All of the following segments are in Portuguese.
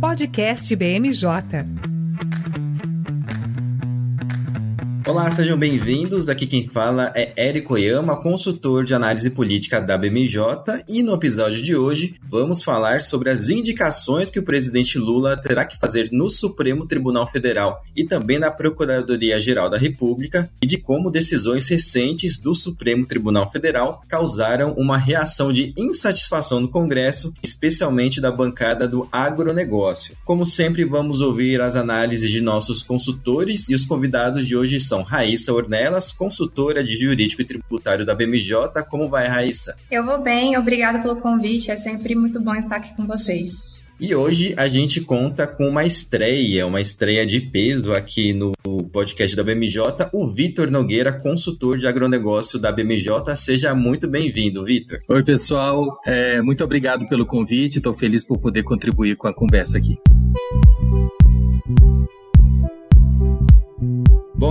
Podcast BMJ. Olá, sejam bem-vindos. Aqui quem fala é Érico Oyama, consultor de análise política da BMJ, e no episódio de hoje vamos falar sobre as indicações que o presidente Lula terá que fazer no Supremo Tribunal Federal e também na Procuradoria-Geral da República e de como decisões recentes do Supremo Tribunal Federal causaram uma reação de insatisfação no Congresso, especialmente da bancada do agronegócio. Como sempre, vamos ouvir as análises de nossos consultores e os convidados de hoje são são Raíssa Ornelas, consultora de jurídico e tributário da BMJ. Como vai, Raíssa? Eu vou bem, obrigada pelo convite. É sempre muito bom estar aqui com vocês. E hoje a gente conta com uma estreia, uma estreia de peso aqui no podcast da BMJ, o Vitor Nogueira, consultor de agronegócio da BMJ. Seja muito bem-vindo, Vitor. Oi, pessoal. É, muito obrigado pelo convite. Estou feliz por poder contribuir com a conversa aqui.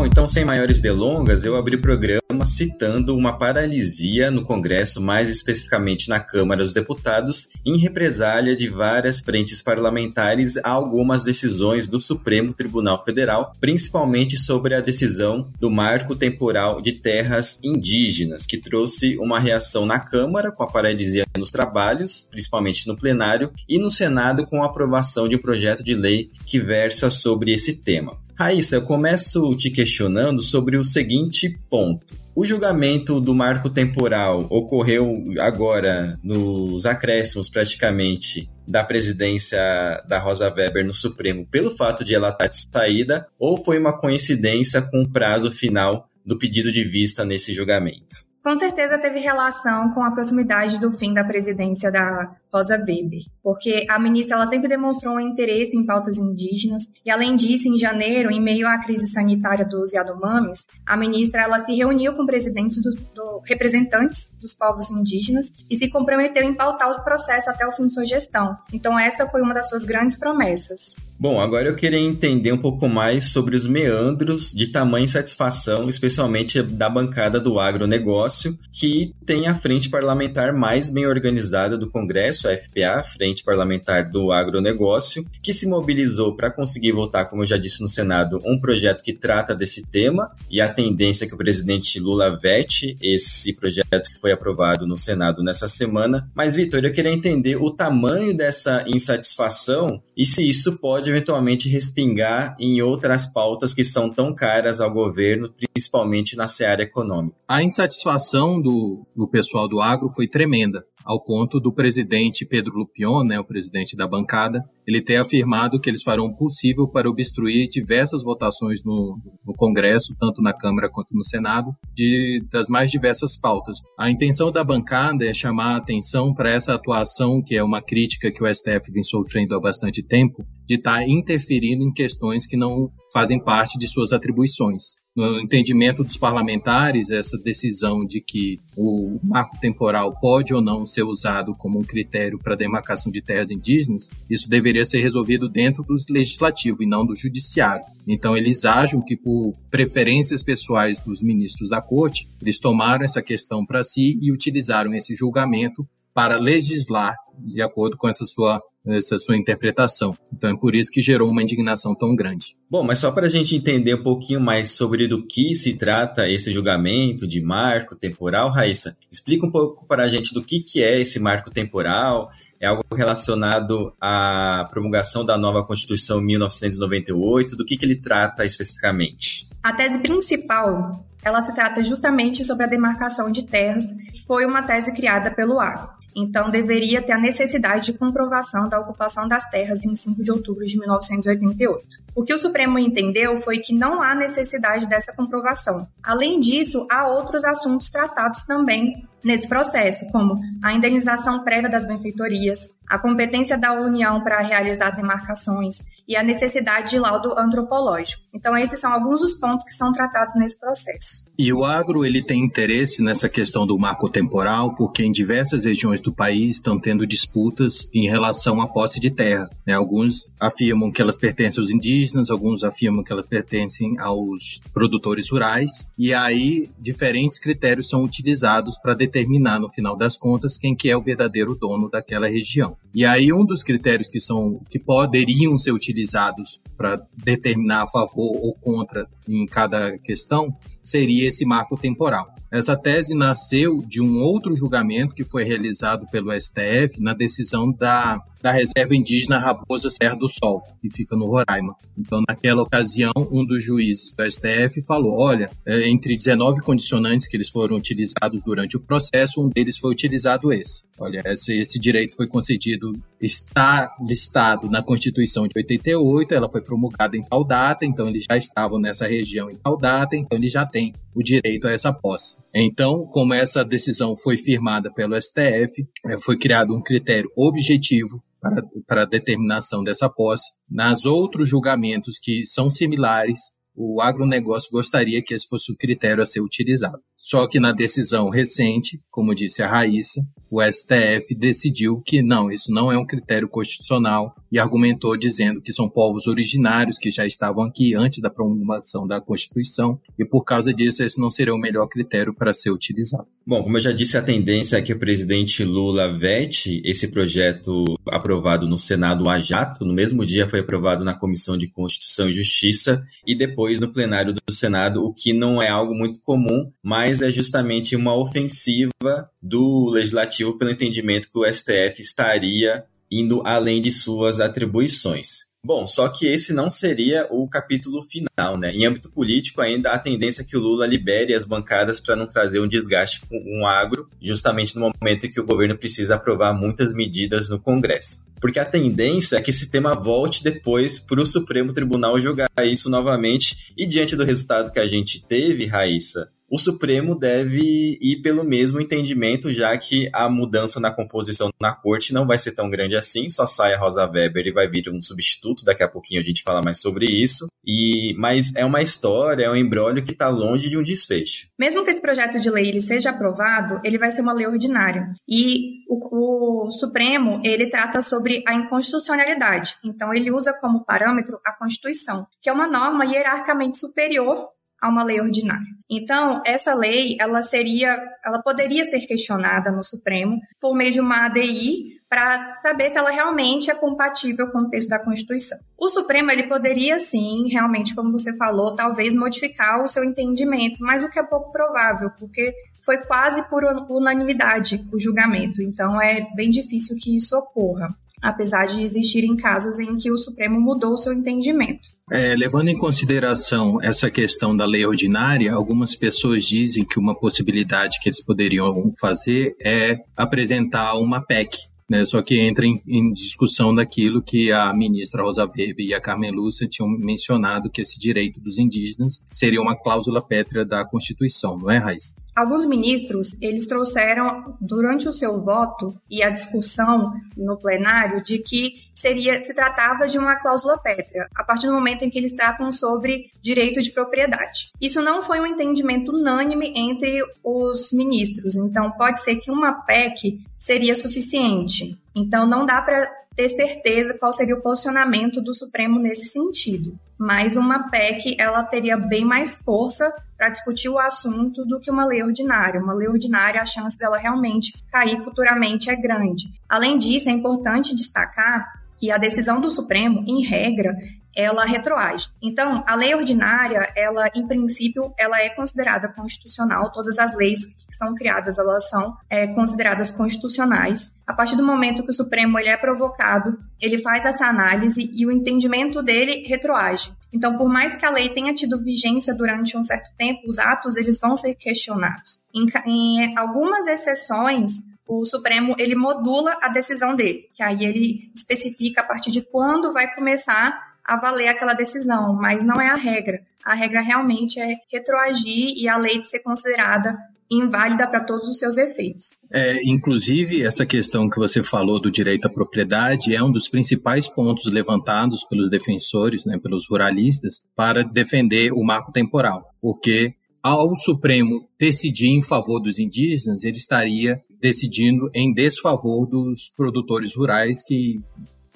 Bom, então sem maiores delongas, eu abri o programa citando uma paralisia no Congresso, mais especificamente na Câmara dos Deputados, em represália de várias frentes parlamentares a algumas decisões do Supremo Tribunal Federal, principalmente sobre a decisão do marco temporal de terras indígenas, que trouxe uma reação na Câmara com a paralisia nos trabalhos, principalmente no plenário, e no Senado com a aprovação de um projeto de lei que versa sobre esse tema. Raíssa, eu começo te questionando sobre o seguinte ponto. O julgamento do marco temporal ocorreu agora nos acréscimos praticamente da presidência da Rosa Weber no Supremo pelo fato de ela estar de saída ou foi uma coincidência com o prazo final do pedido de vista nesse julgamento? Com certeza teve relação com a proximidade do fim da presidência da Rosa Weber, porque a ministra ela sempre demonstrou um interesse em pautas indígenas e além disso, em janeiro, em meio à crise sanitária dos Yanomamis, a ministra ela se reuniu com presidentes do, do, representantes dos povos indígenas e se comprometeu em pautar o processo até o fim de sua gestão. Então essa foi uma das suas grandes promessas. Bom, agora eu queria entender um pouco mais sobre os meandros de tamanha insatisfação, especialmente da bancada do agronegócio, que tem a frente parlamentar mais bem organizada do Congresso a FPA, Frente Parlamentar do Agronegócio, que se mobilizou para conseguir votar, como eu já disse no Senado, um projeto que trata desse tema e a tendência é que o presidente Lula vete esse projeto que foi aprovado no Senado nessa semana. Mas, Vitor, eu queria entender o tamanho dessa insatisfação e se isso pode eventualmente respingar em outras pautas que são tão caras ao governo, principalmente na seara econômica. A insatisfação do, do pessoal do agro foi tremenda ao ponto do presidente Pedro Lupion, né, o presidente da bancada, ele ter afirmado que eles farão o possível para obstruir diversas votações no, no Congresso, tanto na Câmara quanto no Senado, de, das mais diversas pautas. A intenção da bancada é chamar a atenção para essa atuação, que é uma crítica que o STF vem sofrendo há bastante tempo, de estar tá interferindo em questões que não fazem parte de suas atribuições no entendimento dos parlamentares, essa decisão de que o marco temporal pode ou não ser usado como um critério para demarcação de terras indígenas, isso deveria ser resolvido dentro do legislativo e não do judiciário. Então, eles acham que, por preferências pessoais dos ministros da corte, eles tomaram essa questão para si e utilizaram esse julgamento para legislar de acordo com essa sua essa sua interpretação. Então é por isso que gerou uma indignação tão grande. Bom, mas só para a gente entender um pouquinho mais sobre do que se trata esse julgamento de marco temporal, Raíssa, explica um pouco para a gente do que, que é esse marco temporal. É algo relacionado à promulgação da nova Constituição 1998? Do que, que ele trata especificamente? A tese principal ela se trata justamente sobre a demarcação de terras, que foi uma tese criada pelo AR. Então, deveria ter a necessidade de comprovação da ocupação das terras em 5 de outubro de 1988. O que o Supremo entendeu foi que não há necessidade dessa comprovação. Além disso, há outros assuntos tratados também nesse processo, como a indenização prévia das benfeitorias, a competência da União para realizar demarcações e a necessidade de laudo antropológico. Então, esses são alguns dos pontos que são tratados nesse processo. E o agro ele tem interesse nessa questão do marco temporal, porque em diversas regiões do país estão tendo disputas em relação à posse de terra. Né? Alguns afirmam que elas pertencem aos indígenas alguns afirmam que elas pertencem aos produtores rurais, e aí diferentes critérios são utilizados para determinar, no final das contas, quem que é o verdadeiro dono daquela região. E aí um dos critérios que são que poderiam ser utilizados para determinar a favor ou contra em cada questão seria esse marco temporal. Essa tese nasceu de um outro julgamento que foi realizado pelo STF na decisão da, da Reserva Indígena Raposa Serra do Sol, que fica no Roraima. Então, naquela ocasião, um dos juízes do STF falou: olha, é, entre 19 condicionantes que eles foram utilizados durante o processo, um deles foi utilizado esse. Olha, esse, esse direito foi concedido, está listado na Constituição de 88, ela foi promulgada em tal data, então eles já estavam nessa região em tal data, então eles já têm o direito a essa posse. Então, como essa decisão foi firmada pelo STF, é, foi criado um critério objetivo para, para a determinação dessa posse. Nas outros julgamentos que são similares, o agronegócio gostaria que esse fosse o critério a ser utilizado. Só que na decisão recente, como disse a Raíssa, o STF decidiu que não, isso não é um critério constitucional e argumentou dizendo que são povos originários que já estavam aqui antes da promulgação da Constituição e por causa disso esse não seria o melhor critério para ser utilizado. Bom, como eu já disse, a tendência é que o presidente Lula vete esse projeto aprovado no Senado a jato, no mesmo dia foi aprovado na Comissão de Constituição e Justiça e depois no plenário do Senado, o que não é algo muito comum, mas é justamente uma ofensiva do legislativo pelo entendimento que o STF estaria indo além de suas atribuições. Bom, só que esse não seria o capítulo final, né? Em âmbito político, ainda há tendência é que o Lula libere as bancadas para não trazer um desgaste com o agro, justamente no momento em que o governo precisa aprovar muitas medidas no Congresso. Porque a tendência é que esse tema volte depois para o Supremo Tribunal julgar isso novamente, e diante do resultado que a gente teve, Raíssa, o Supremo deve ir pelo mesmo entendimento, já que a mudança na composição na corte não vai ser tão grande assim, só sai a Rosa Weber e vai vir um substituto, daqui a pouquinho a gente fala mais sobre isso. E Mas é uma história, é um embrólio que está longe de um desfecho. Mesmo que esse projeto de lei ele seja aprovado, ele vai ser uma lei ordinária. E o, o Supremo, ele trata sobre a inconstitucionalidade. Então, ele usa como parâmetro a Constituição, que é uma norma hierarquicamente superior a uma lei ordinária. Então, essa lei, ela seria, ela poderia ser questionada no Supremo por meio de uma ADI para saber se ela realmente é compatível com o texto da Constituição. O Supremo ele poderia sim, realmente, como você falou, talvez modificar o seu entendimento, mas o que é pouco provável, porque foi quase por unanimidade o julgamento. Então é bem difícil que isso ocorra apesar de existirem casos em que o Supremo mudou seu entendimento. É, levando em consideração essa questão da lei ordinária, algumas pessoas dizem que uma possibilidade que eles poderiam fazer é apresentar uma PEC, né, só que entra em, em, discussão daquilo que a ministra Rosa Weber e a Carmen Lúcia tinham mencionado, que esse direito dos indígenas seria uma cláusula pétrea da Constituição, não é, Raiz? Alguns ministros, eles trouxeram durante o seu voto e a discussão no plenário de que seria se tratava de uma cláusula pétrea, a partir do momento em que eles tratam sobre direito de propriedade. Isso não foi um entendimento unânime entre os ministros, então pode ser que uma PEC seria suficiente. Então não dá para ter certeza qual seria o posicionamento do Supremo nesse sentido. Mas uma PEC, ela teria bem mais força para discutir o assunto do que uma lei ordinária. Uma lei ordinária, a chance dela realmente cair futuramente é grande. Além disso, é importante destacar que a decisão do Supremo, em regra, ela retroage. Então, a lei ordinária, ela, em princípio, ela é considerada constitucional. Todas as leis que são criadas, elas são é, consideradas constitucionais. A partir do momento que o Supremo ele é provocado, ele faz essa análise e o entendimento dele retroage. Então, por mais que a lei tenha tido vigência durante um certo tempo, os atos eles vão ser questionados. Em, em algumas exceções, o Supremo ele modula a decisão dele, que aí ele especifica a partir de quando vai começar a valer aquela decisão, mas não é a regra. A regra realmente é retroagir e a lei de ser considerada inválida para todos os seus efeitos. É, inclusive, essa questão que você falou do direito à propriedade é um dos principais pontos levantados pelos defensores, né, pelos ruralistas, para defender o marco temporal, porque ao Supremo decidir em favor dos indígenas, ele estaria decidindo em desfavor dos produtores rurais que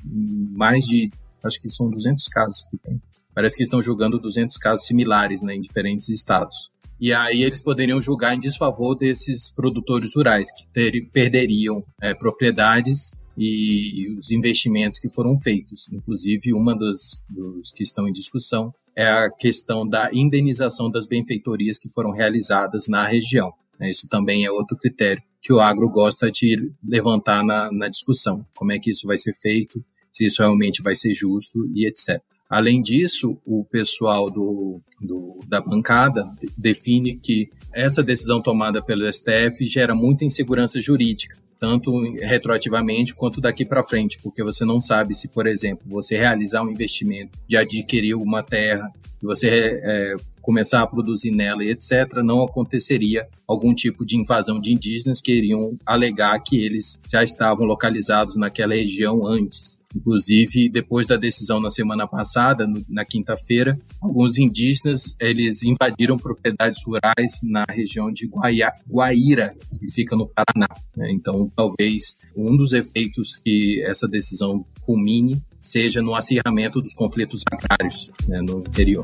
mais de acho que são 200 casos que tem. parece que estão julgando 200 casos similares né, em diferentes estados. E aí eles poderiam julgar em desfavor desses produtores rurais, que ter, perderiam é, propriedades e, os investimentos que foram feitos. Inclusive, uma das dos que estão em discussão é a questão da indenização das benfeitorias que foram realizadas na região. Né? Isso também é outro critério que o agro gosta de levantar na, na discussão. Como é que isso vai ser feito, se isso realmente vai ser justo e etc. Além disso, o pessoal do, do, da bancada define que essa decisão tomada pelo STF gera muita insegurança jurídica, tanto retroativamente quanto daqui para frente, porque você não sabe se, por exemplo, você realizar um investimento de adquirir uma terra você é, começar a produzir nela e etc., não aconteceria algum tipo de invasão de indígenas que iriam alegar que eles já estavam localizados naquela região antes. Inclusive, depois da decisão na semana passada, na quinta-feira, alguns indígenas eles invadiram propriedades rurais na região de Guaia, Guaíra, que fica no Paraná. Né? Então, talvez um dos efeitos que essa decisão culmine seja no acirramento dos conflitos agrários né, no interior.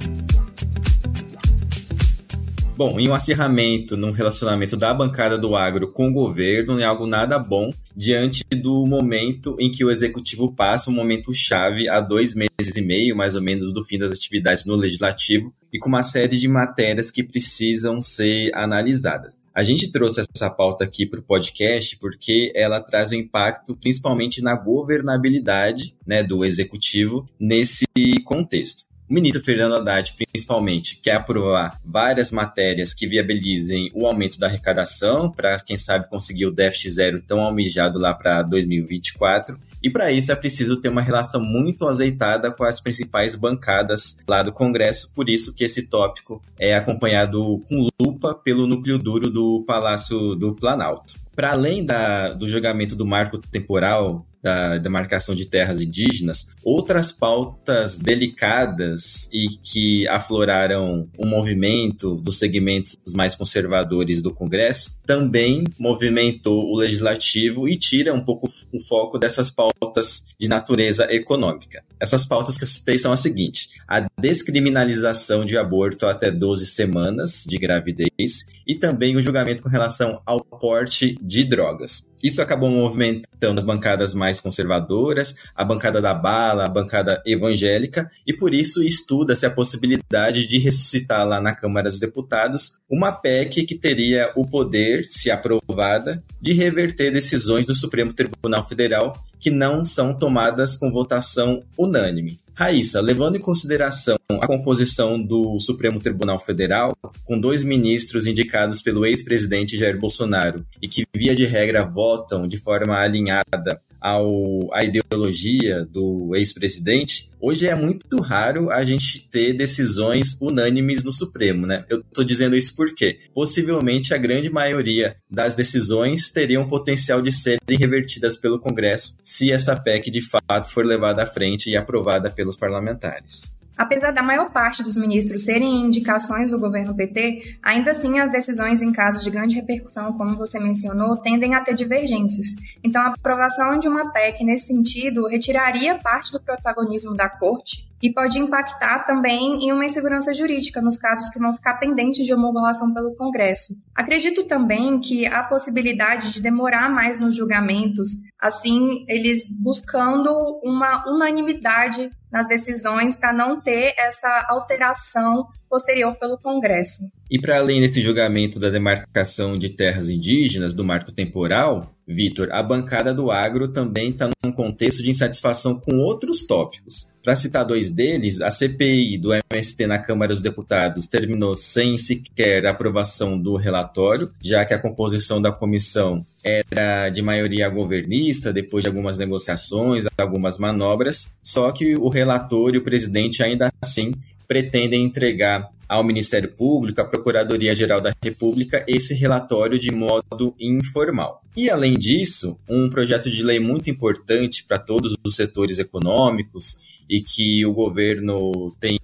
Bom, em um acirramento num relacionamento da bancada do agro com o governo é algo nada bom diante do momento em que o executivo passa um momento chave há dois meses e meio, mais ou menos, do fim das atividades no legislativo e com uma série de matérias que precisam ser analisadas. A gente trouxe essa pauta aqui para o podcast porque ela traz um impacto principalmente na governabilidade né, do executivo nesse contexto. O ministro Fernando Haddad, principalmente, quer aprovar várias matérias que viabilizem o aumento da arrecadação, para, quem sabe, conseguir o déficit zero tão almejado lá para 2024. E para isso é preciso ter uma relação muito azeitada com as principais bancadas lá do Congresso, por isso que esse tópico é acompanhado com lupa pelo núcleo duro do Palácio do Planalto. Para além da, do julgamento do marco temporal da demarcação de terras indígenas, outras pautas delicadas e que afloraram o movimento dos segmentos mais conservadores do Congresso também movimentou o legislativo e tira um pouco o foco dessas pautas de natureza econômica. Essas pautas que eu citei são as seguintes: a descriminalização de aborto até 12 semanas de gravidez e também o julgamento com relação ao porte de drogas. Isso acabou movimentando as bancadas mais conservadoras, a bancada da bala, a bancada evangélica, e por isso estuda-se a possibilidade de ressuscitar lá na Câmara dos Deputados uma PEC que teria o poder, se aprovada, de reverter decisões do Supremo Tribunal Federal que não são tomadas com votação unânime. Raíssa, levando em consideração a composição do Supremo Tribunal Federal, com dois ministros indicados pelo ex-presidente Jair Bolsonaro e que, via de regra, votam de forma alinhada ao, à ideologia do ex-presidente, hoje é muito raro a gente ter decisões unânimes no Supremo, né? Eu estou dizendo isso porque possivelmente a grande maioria das decisões teriam potencial de serem revertidas pelo Congresso se essa PEC de fato for levada à frente e aprovada pelos parlamentares. Apesar da maior parte dos ministros serem indicações do governo PT, ainda assim as decisões em casos de grande repercussão, como você mencionou, tendem a ter divergências. Então, a aprovação de uma PEC nesse sentido retiraria parte do protagonismo da corte e pode impactar também em uma insegurança jurídica nos casos que vão ficar pendentes de homologação pelo Congresso. Acredito também que a possibilidade de demorar mais nos julgamentos, assim, eles buscando uma unanimidade nas decisões para não ter essa alteração posterior pelo Congresso. E para além desse julgamento da demarcação de terras indígenas do marco temporal, Vitor, a bancada do agro também está num contexto de insatisfação com outros tópicos. Para citar dois deles, a CPI do MST na Câmara dos Deputados terminou sem sequer aprovação do relatório, já que a composição da comissão era de maioria governista, depois de algumas negociações, algumas manobras, só que o relator e o presidente ainda assim pretendem entregar ao Ministério Público, à Procuradoria-Geral da República, esse relatório de modo informal. E, além disso, um projeto de lei muito importante para todos os setores econômicos e que o governo tem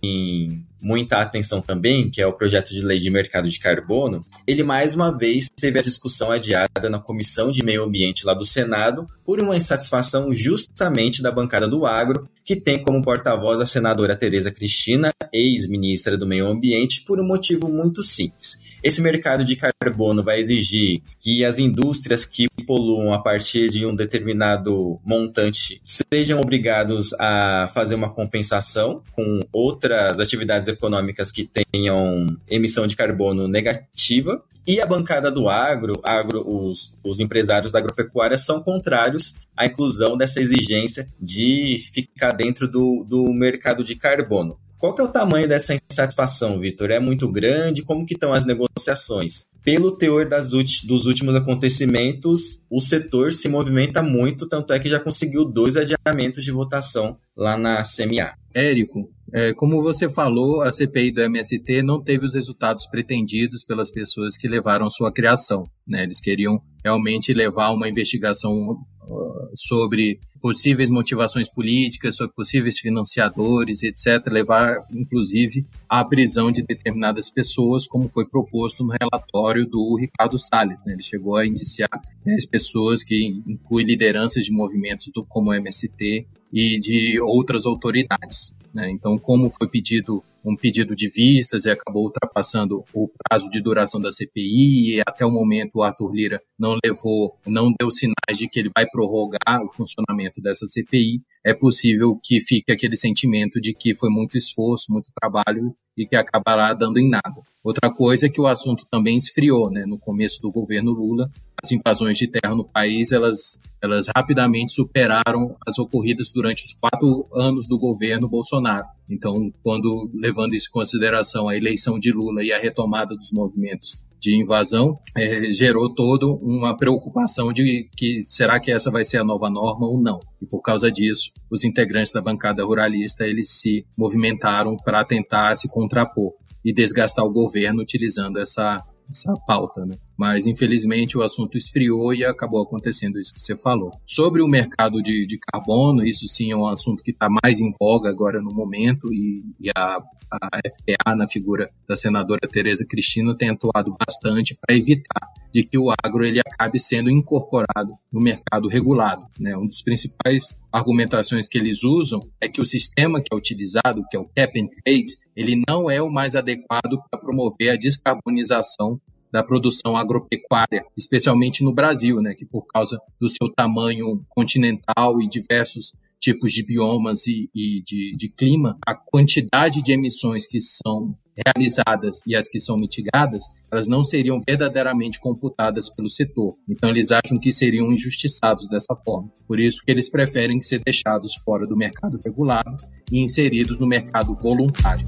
muita atenção também, que é o projeto de lei de mercado de carbono, ele mais uma vez teve a discussão adiada na Comissão de Meio Ambiente lá do Senado por uma insatisfação justamente da bancada do agro, que tem como porta-voz a senadora Tereza Cristina, ex-ministra do Meio Ambiente, por um motivo muito simples. Esse mercado de carbono vai exigir que as indústrias que poluam a partir de um determinado montante sejam obrigados a fazer uma compensação com outras atividades econômicas que tenham emissão de carbono negativa. E a bancada do agro, agro os, os empresários da agropecuária, são contrários à inclusão dessa exigência de ficar dentro do, do mercado de carbono. Qual que é o tamanho dessa insatisfação, Vitor? É muito grande? Como que estão as negociações? Pelo teor das dos últimos acontecimentos, o setor se movimenta muito, tanto é que já conseguiu dois adiamentos de votação lá na CMA. Érico, é, como você falou, a CPI do MST não teve os resultados pretendidos pelas pessoas que levaram sua criação. Né? Eles queriam realmente levar uma investigação sobre possíveis motivações políticas, sobre possíveis financiadores, etc., levar, inclusive, à prisão de determinadas pessoas, como foi proposto no relatório do Ricardo Salles. Né? Ele chegou a indiciar 10 pessoas que inclui lideranças de movimentos do, como o MST e de outras autoridades. Né? Então, como foi pedido um pedido de vistas e acabou ultrapassando o prazo de duração da CPI e até o momento o Arthur Lira não levou, não deu sinais de que ele vai prorrogar o funcionamento dessa CPI, é possível que fique aquele sentimento de que foi muito esforço, muito trabalho e que acabará dando em nada. Outra coisa é que o assunto também esfriou, né? No começo do governo Lula, as invasões de terra no país, elas, elas rapidamente superaram as ocorridas durante os quatro anos do governo Bolsonaro. Então, quando levando isso em consideração a eleição de Lula e a retomada dos movimentos de invasão, é, gerou toda uma preocupação de que será que essa vai ser a nova norma ou não. E por causa disso, os integrantes da bancada ruralista eles se movimentaram para tentar se contrapor e desgastar o governo utilizando essa essa pauta, né? Mas infelizmente o assunto esfriou e acabou acontecendo isso que você falou. Sobre o mercado de, de carbono, isso sim é um assunto que está mais em voga agora no momento e, e a, a FTA, na figura da senadora Tereza Cristina, tem atuado bastante para evitar de que o agro ele acabe sendo incorporado no mercado regulado. Né? Um dos principais argumentações que eles usam é que o sistema que é utilizado, que é o cap and trade, ele não é o mais adequado para promover a descarbonização da produção agropecuária, especialmente no Brasil, né, que por causa do seu tamanho continental e diversos tipos de biomas e, e de, de clima, a quantidade de emissões que são realizadas e as que são mitigadas, elas não seriam verdadeiramente computadas pelo setor. Então eles acham que seriam injustiçados dessa forma. Por isso que eles preferem ser deixados fora do mercado regulado e inseridos no mercado voluntário.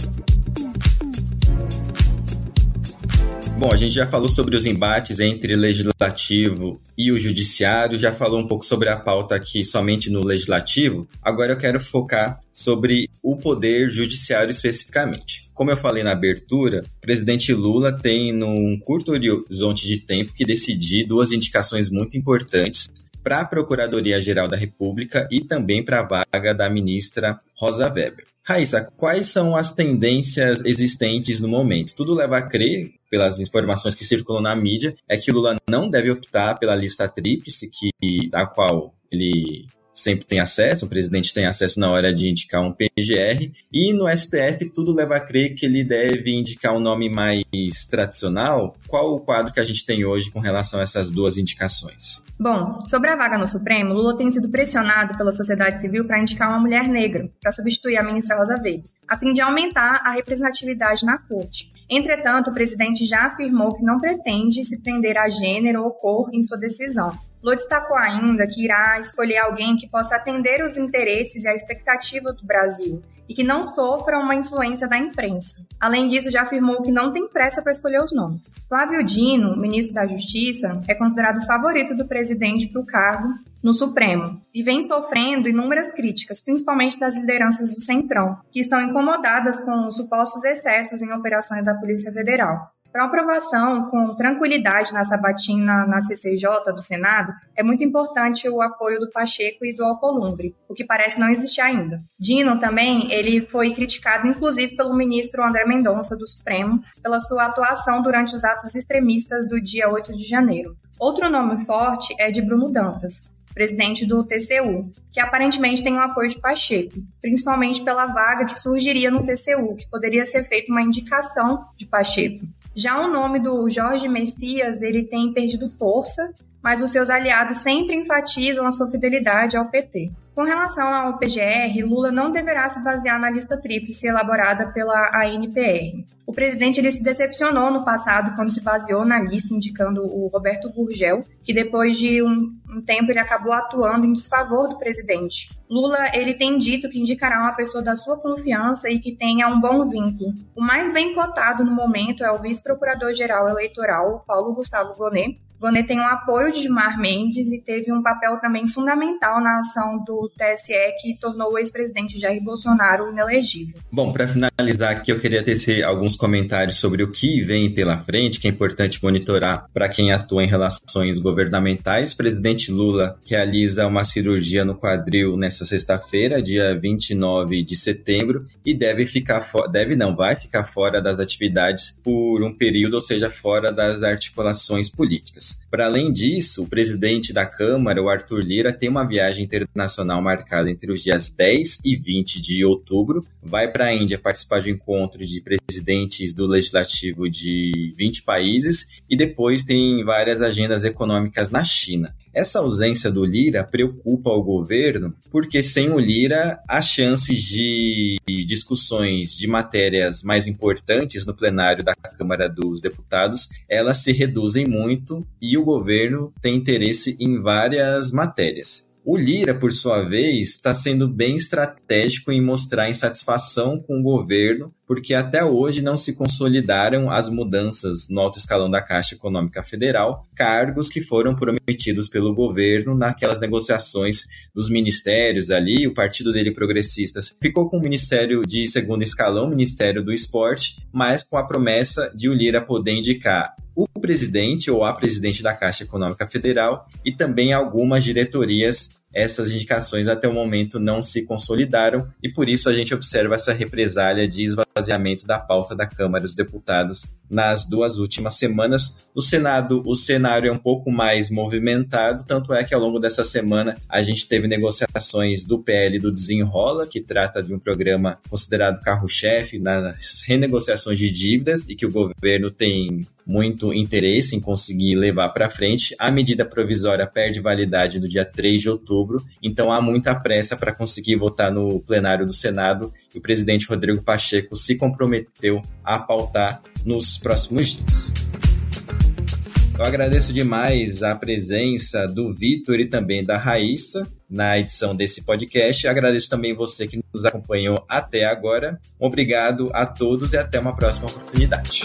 Bom, a gente já falou sobre os embates entre legislativo e o judiciário, já falou um pouco sobre a pauta aqui somente no legislativo. Agora eu quero focar sobre o poder judiciário especificamente. Como eu falei na abertura, o presidente Lula tem num curto horizonte de tempo que decidir duas indicações muito importantes para a Procuradoria-Geral da República e também para a vaga da ministra Rosa Weber. Raíssa, quais são as tendências existentes no momento? Tudo leva a crer, pelas informações que circulam na mídia, é que Lula não deve optar pela lista tríplice, que, a qual ele sempre tem acesso, o presidente tem acesso na hora de indicar um PGR, e no STF tudo leva a crer que ele deve indicar um nome mais tradicional. Qual o quadro que a gente tem hoje com relação a essas duas indicações? Bom, sobre a vaga no Supremo, Lula tem sido pressionado pela sociedade civil para indicar uma mulher negra para substituir a ministra Rosa Weber, a fim de aumentar a representatividade na corte. Entretanto, o presidente já afirmou que não pretende se prender a gênero ou cor em sua decisão. Lula destacou ainda que irá escolher alguém que possa atender os interesses e a expectativa do Brasil e que não sofra uma influência da imprensa. Além disso, já afirmou que não tem pressa para escolher os nomes. Flávio Dino, ministro da Justiça, é considerado favorito do presidente para o cargo no Supremo e vem sofrendo inúmeras críticas, principalmente das lideranças do Centrão, que estão incomodadas com os supostos excessos em operações da Polícia Federal. Para aprovação com tranquilidade na sabatina na CCJ do Senado, é muito importante o apoio do Pacheco e do Alcolumbre, o que parece não existir ainda. Dino também, ele foi criticado inclusive pelo ministro André Mendonça do Supremo pela sua atuação durante os atos extremistas do dia 8 de janeiro. Outro nome forte é de Bruno Dantas, presidente do TCU, que aparentemente tem o apoio de Pacheco, principalmente pela vaga que surgiria no TCU, que poderia ser feita uma indicação de Pacheco. Já o nome do Jorge Messias, ele tem perdido força, mas os seus aliados sempre enfatizam a sua fidelidade ao PT. Com relação ao PGR, Lula não deverá se basear na lista tríplice elaborada pela ANPR. O presidente ele se decepcionou no passado quando se baseou na lista indicando o Roberto Gurgel, que depois de um, um tempo ele acabou atuando em desfavor do presidente. Lula ele tem dito que indicará uma pessoa da sua confiança e que tenha um bom vínculo. O mais bem cotado no momento é o vice-procurador-geral eleitoral, Paulo Gustavo Bonet, Bonet tem o apoio de Gilmar Mendes e teve um papel também fundamental na ação do TSE que tornou o ex-presidente Jair Bolsonaro inelegível. Bom, para finalizar aqui, eu queria tecer alguns comentários sobre o que vem pela frente, que é importante monitorar para quem atua em relações governamentais. O presidente Lula realiza uma cirurgia no quadril nesta sexta-feira, dia 29 de setembro, e deve ficar deve não, vai ficar fora das atividades por um período, ou seja, fora das articulações políticas. Para além disso, o presidente da Câmara, o Arthur Lira, tem uma viagem internacional marcada entre os dias 10 e 20 de outubro. Vai para a Índia participar de um encontro de presidentes do legislativo de 20 países e depois tem várias agendas econômicas na China. Essa ausência do Lira preocupa o governo, porque sem o Lira, as chances de discussões de matérias mais importantes no plenário da Câmara dos Deputados, elas se reduzem muito e o governo tem interesse em várias matérias. O Lira, por sua vez, está sendo bem estratégico em mostrar insatisfação com o governo, porque até hoje não se consolidaram as mudanças no alto escalão da Caixa Econômica Federal, cargos que foram prometidos pelo governo naquelas negociações dos ministérios ali. O partido dele, Progressistas, ficou com o ministério de segundo escalão, Ministério do Esporte, mas com a promessa de o Lira poder indicar o presidente ou a presidente da Caixa Econômica Federal e também algumas diretorias. Essas indicações até o momento não se consolidaram e por isso a gente observa essa represália de esvaziamento da pauta da Câmara dos Deputados nas duas últimas semanas. No Senado, o cenário é um pouco mais movimentado, tanto é que ao longo dessa semana a gente teve negociações do PL do Desenrola, que trata de um programa considerado carro-chefe nas renegociações de dívidas e que o governo tem muito interesse em conseguir levar para frente. A medida provisória perde validade no dia 3 de outubro, então há muita pressa para conseguir votar no plenário do Senado e o presidente Rodrigo Pacheco se comprometeu a pautar nos próximos dias. Eu agradeço demais a presença do Vitor e também da Raíssa na edição desse podcast. Agradeço também você que nos acompanhou até agora. Obrigado a todos e até uma próxima oportunidade.